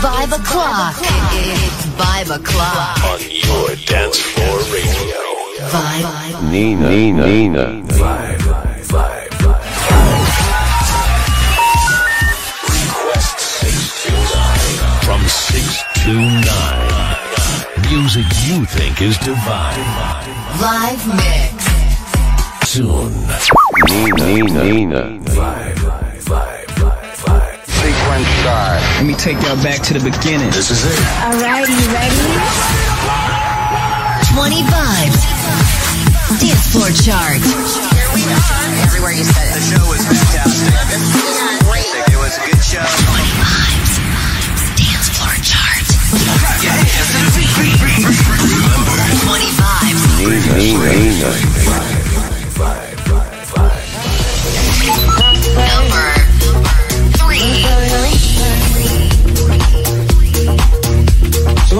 Vibe o'clock. It's Vibe o'clock. on your dance floor radio. Vibe. Nina, Nina, Nina. Vibe, vibe, vibe. Request 629. From 6 to 9. Music you think is divine. Live mix. Soon. Nina, Nina, Nina. Vibe. Sequence start. Let me take y'all back to the beginning. This is it. Alright, you ready? 20 vibes. Dance floor chart. Here we are. Everywhere you said it. The show was fantastic. Great. It was a good show. 20 vibes. Dance floor chart. 20 vibes. Nina, Nina, Une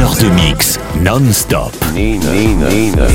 heure de mix non-stop. Nina, Nina, Nina.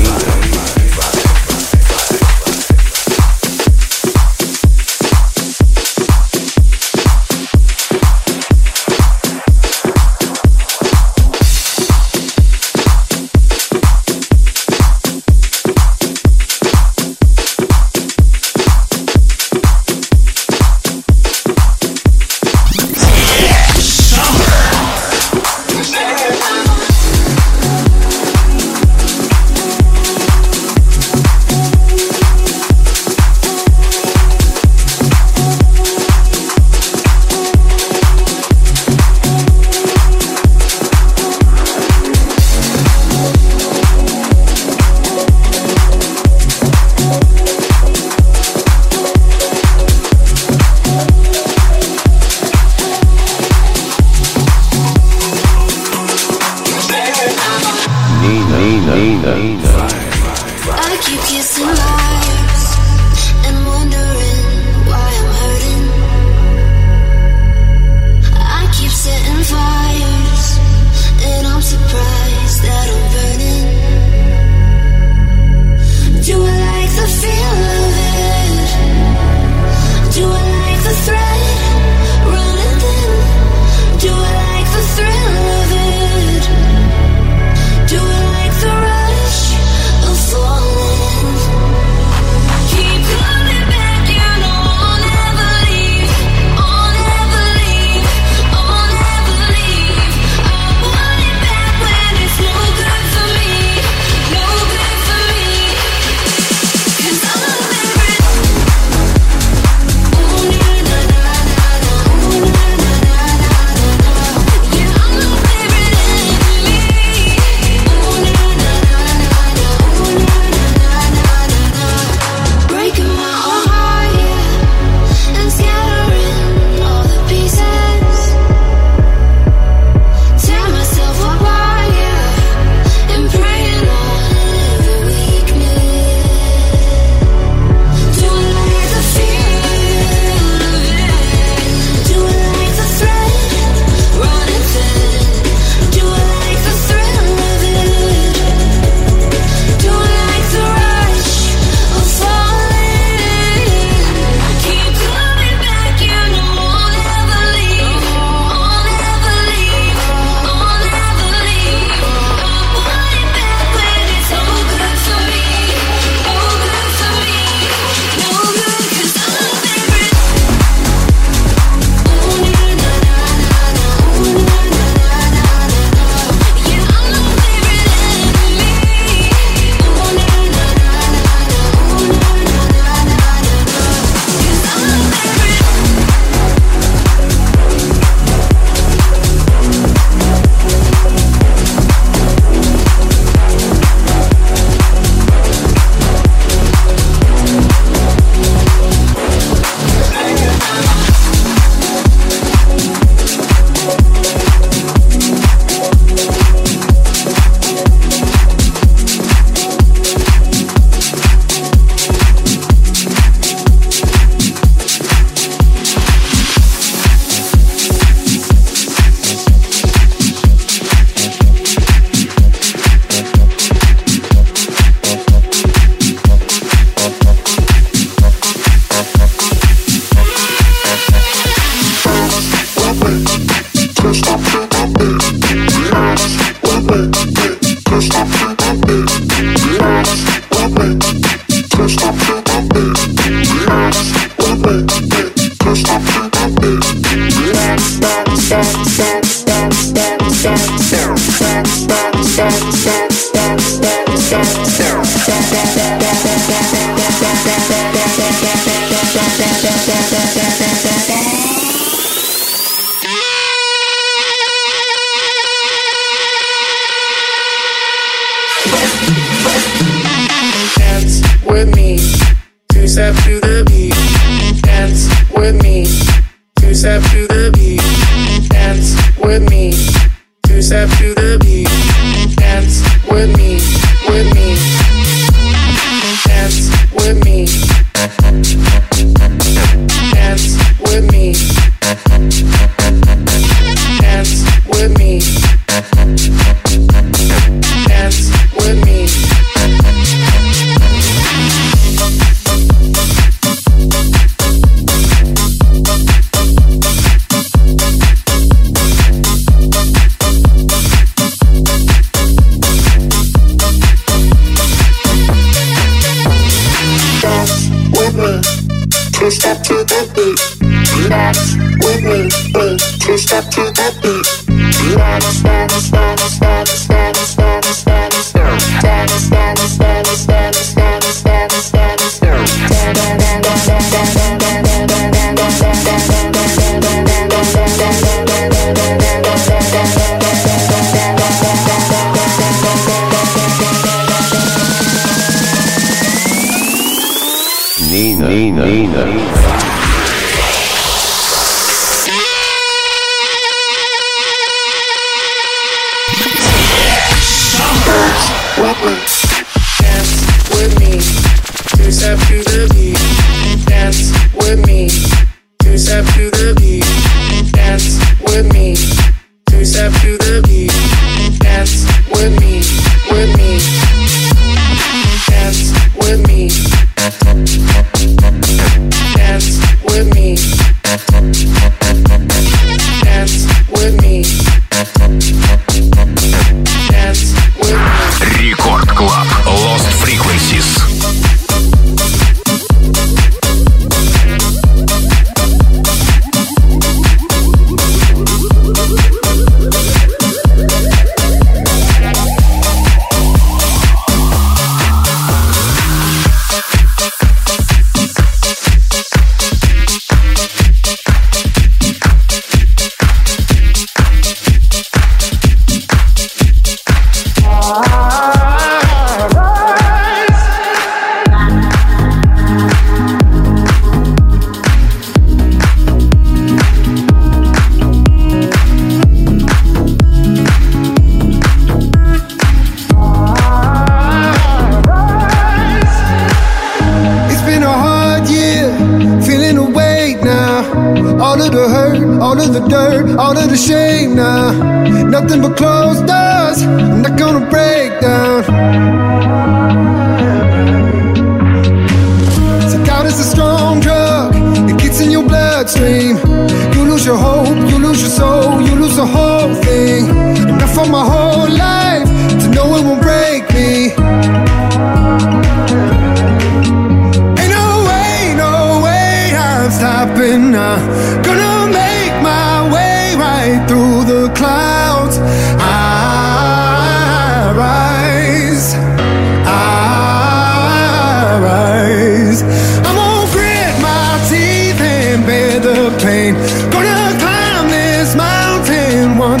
Yes.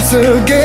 Once again.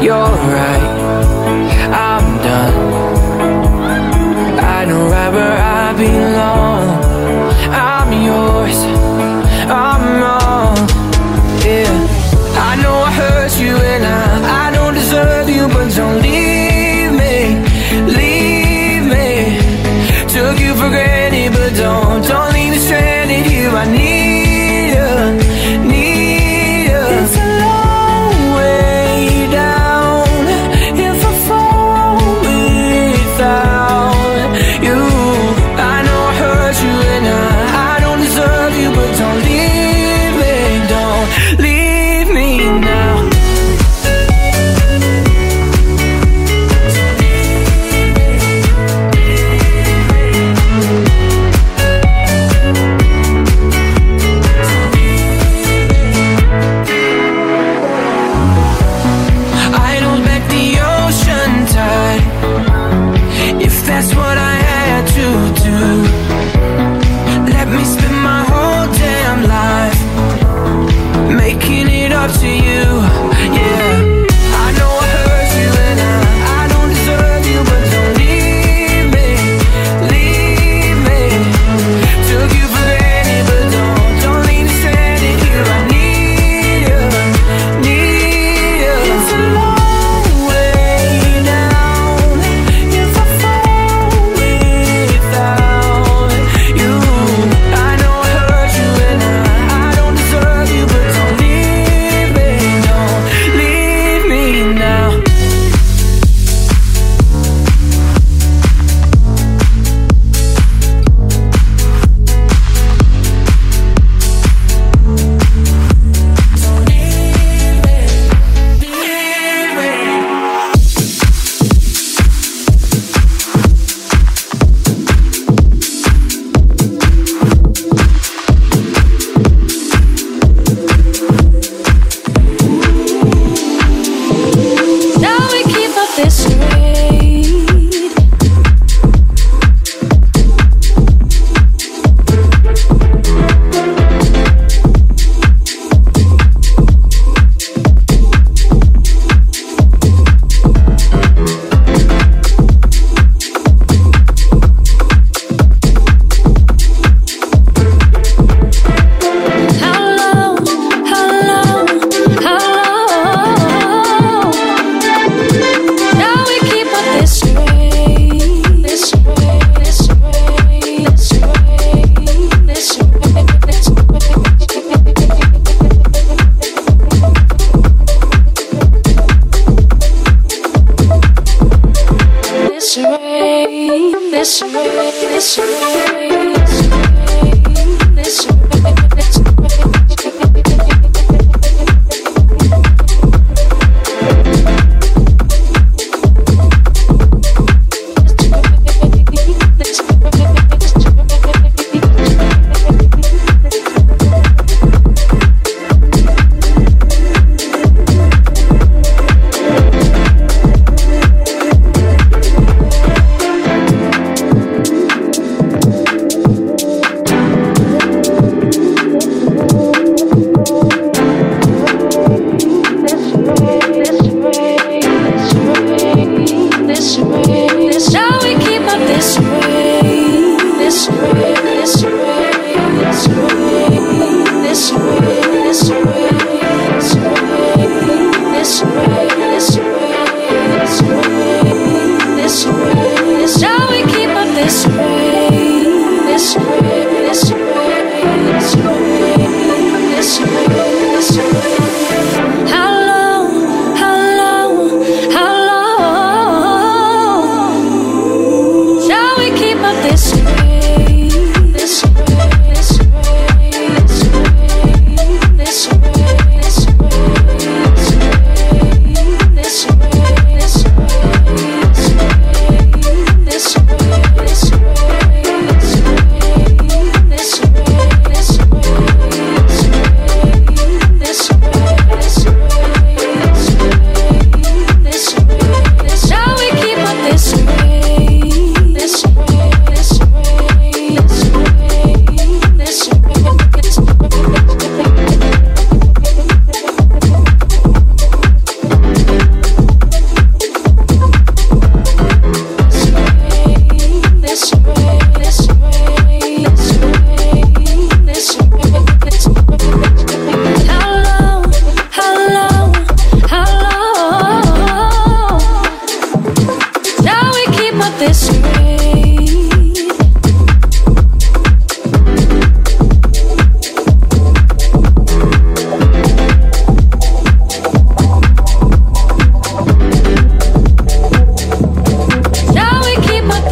You're right,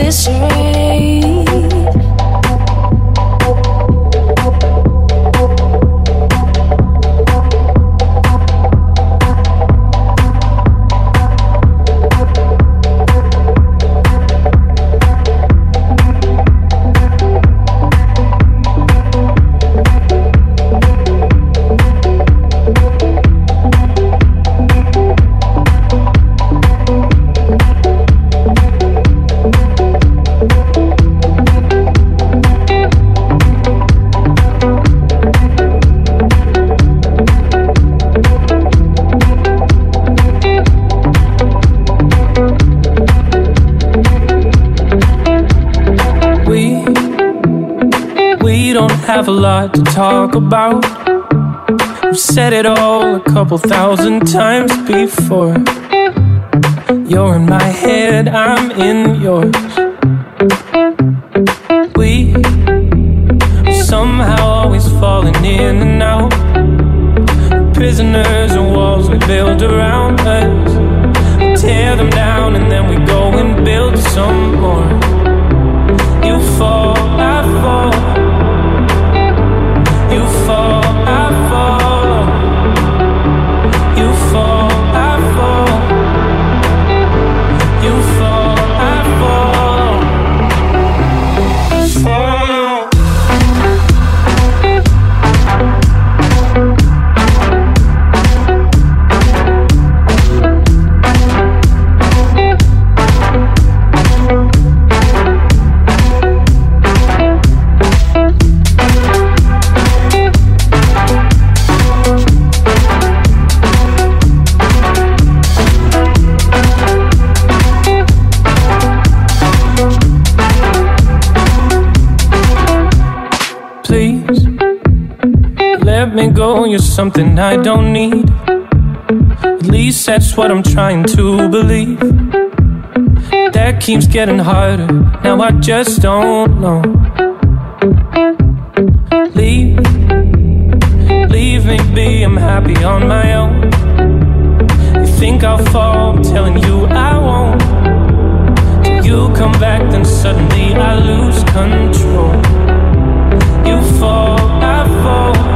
History. About. We've said it all a couple thousand times before. You're in my head, I'm in yours. We somehow always falling in and out. Prisoners and walls we build around us. You're something I don't need. At least that's what I'm trying to believe. That keeps getting harder. Now I just don't know. Leave, leave me be. I'm happy on my own. You think I'll fall? I'm telling you I won't. You You come back, then suddenly I lose control. You fall, I fall.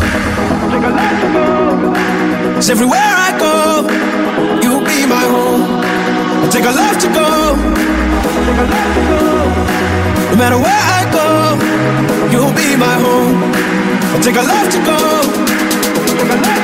Cause everywhere I go, you'll be my home. I take a left to go. No matter where I go, you'll be my home. I take a left to go.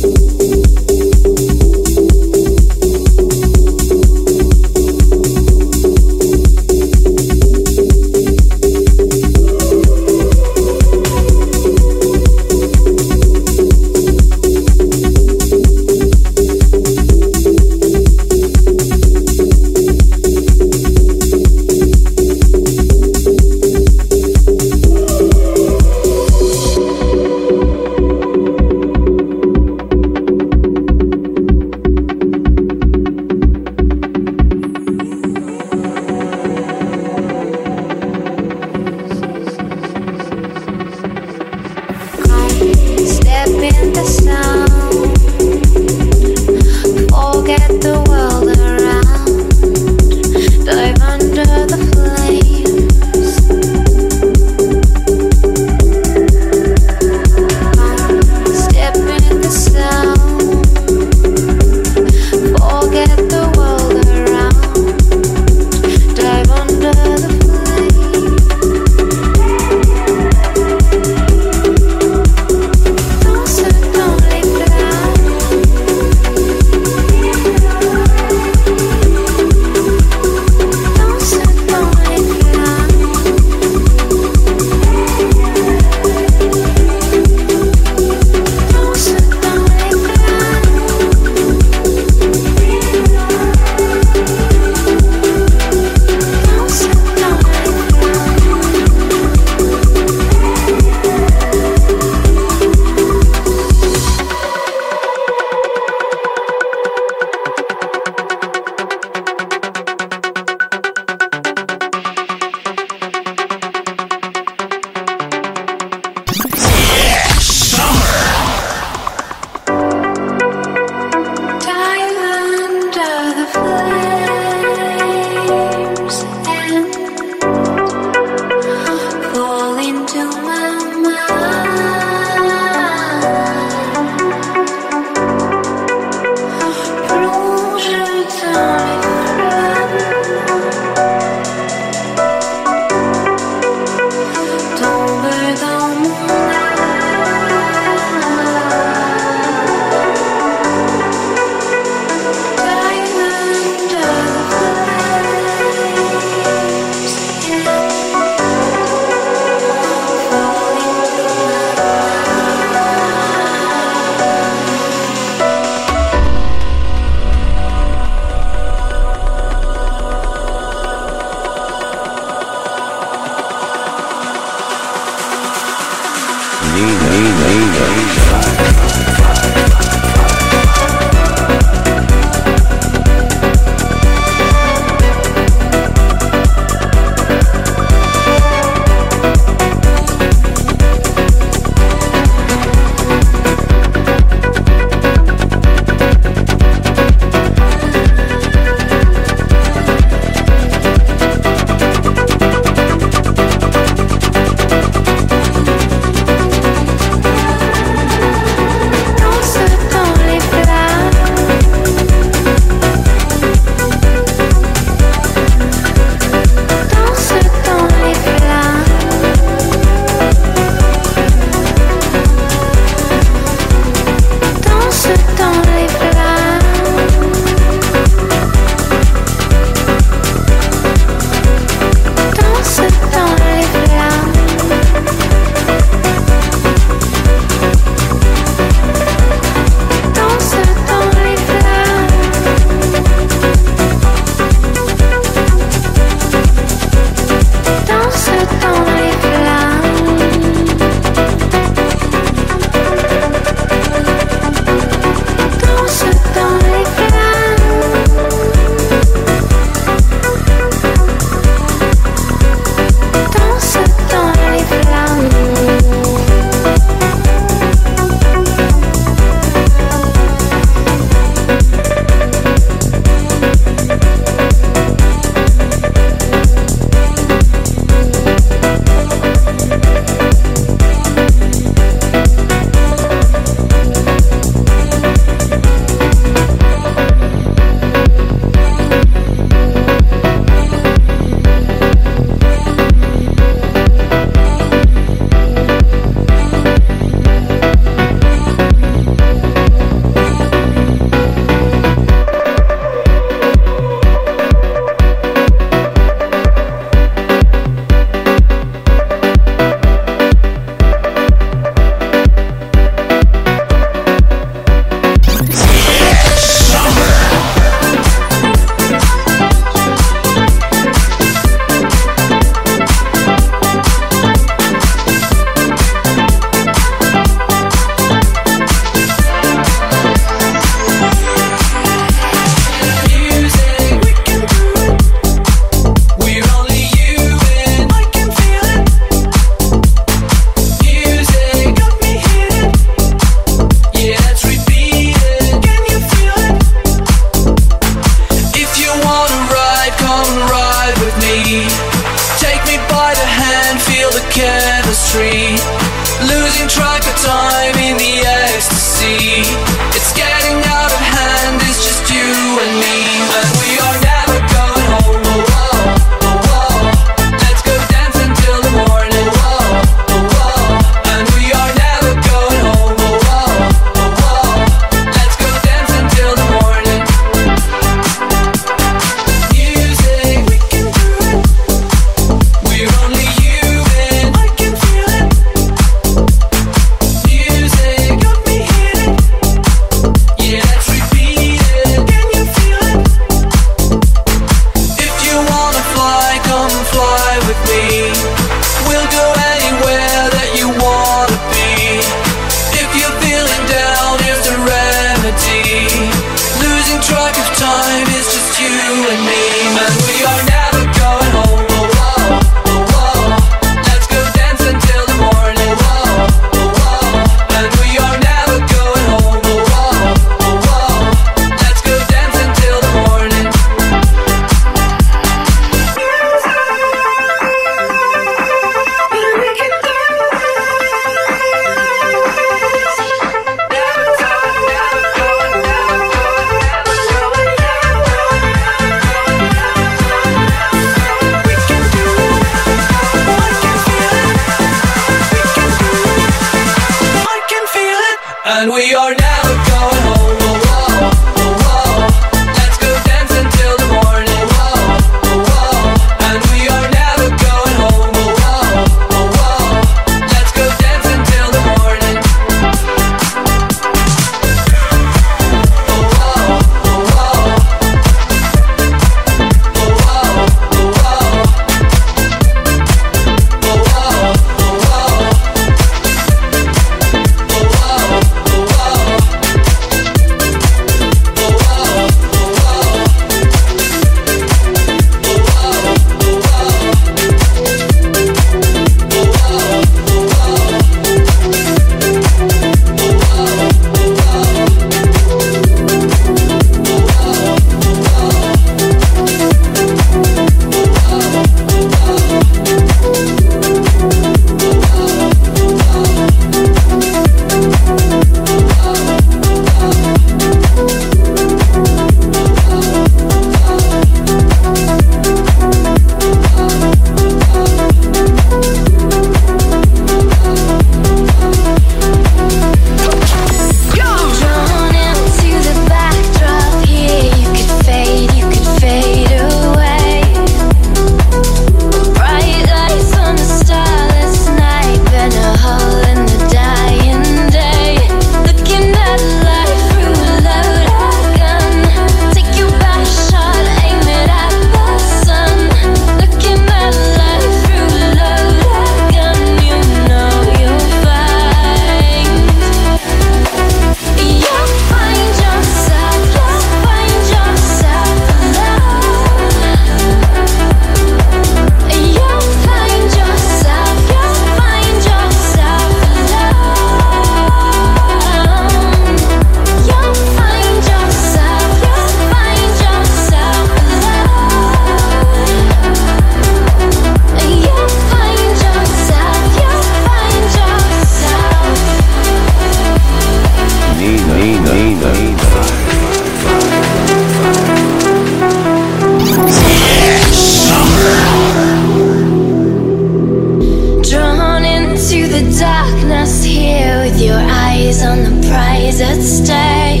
with your eyes on the prize at stake.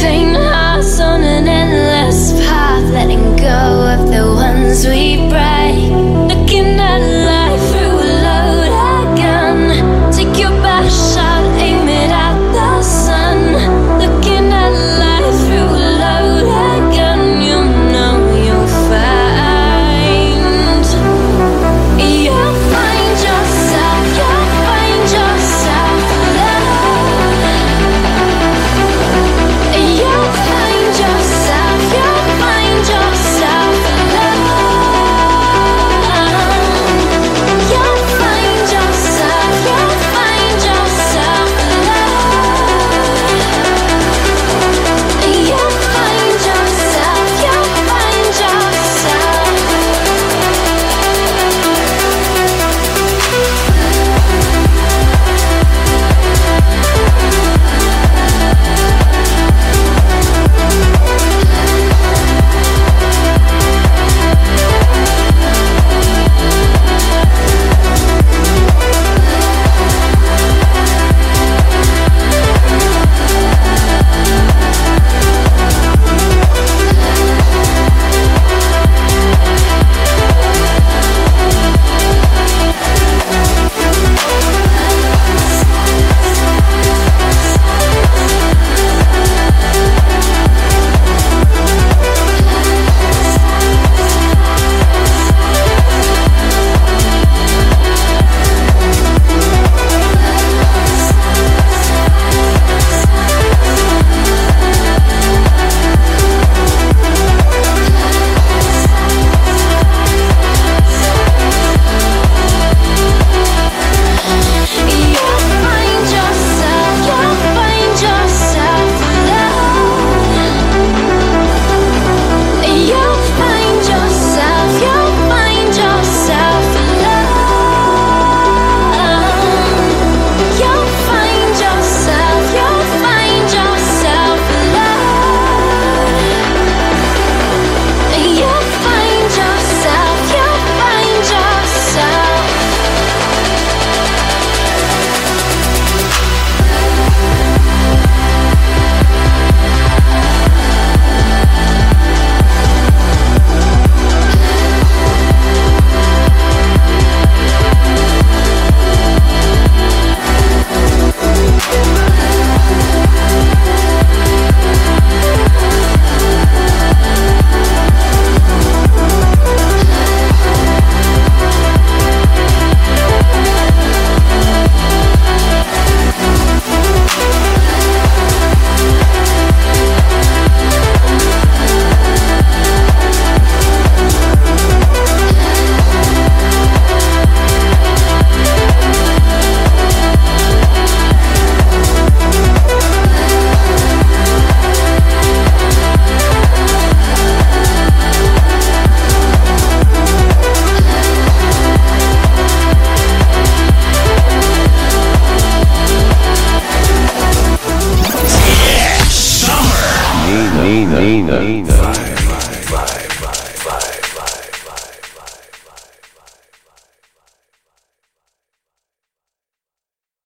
Faint hearts on an endless path, letting go of the ones we break.